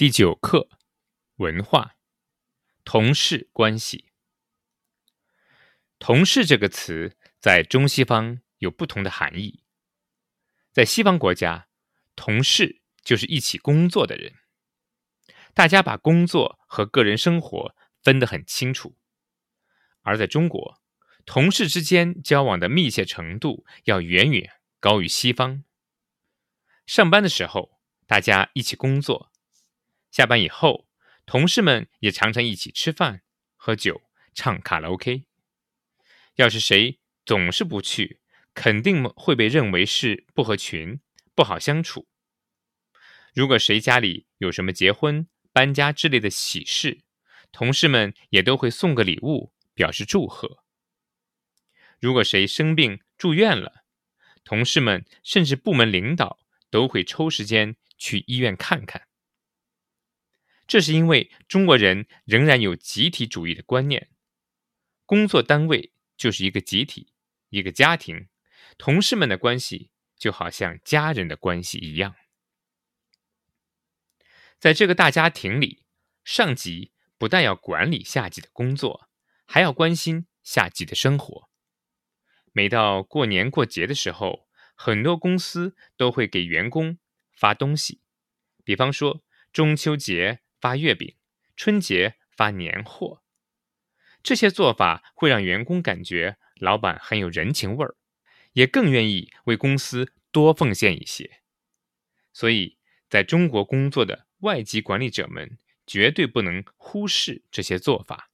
第九课：文化，同事关系。同事这个词在中西方有不同的含义。在西方国家，同事就是一起工作的人，大家把工作和个人生活分得很清楚；而在中国，同事之间交往的密切程度要远远高于西方。上班的时候，大家一起工作。下班以后，同事们也常常一起吃饭、喝酒、唱卡拉 OK。要是谁总是不去，肯定会被认为是不合群、不好相处。如果谁家里有什么结婚、搬家之类的喜事，同事们也都会送个礼物表示祝贺。如果谁生病住院了，同事们甚至部门领导都会抽时间去医院看看。这是因为中国人仍然有集体主义的观念，工作单位就是一个集体，一个家庭，同事们的关系就好像家人的关系一样。在这个大家庭里，上级不但要管理下级的工作，还要关心下级的生活。每到过年过节的时候，很多公司都会给员工发东西，比方说中秋节。发月饼，春节发年货，这些做法会让员工感觉老板很有人情味儿，也更愿意为公司多奉献一些。所以，在中国工作的外籍管理者们绝对不能忽视这些做法。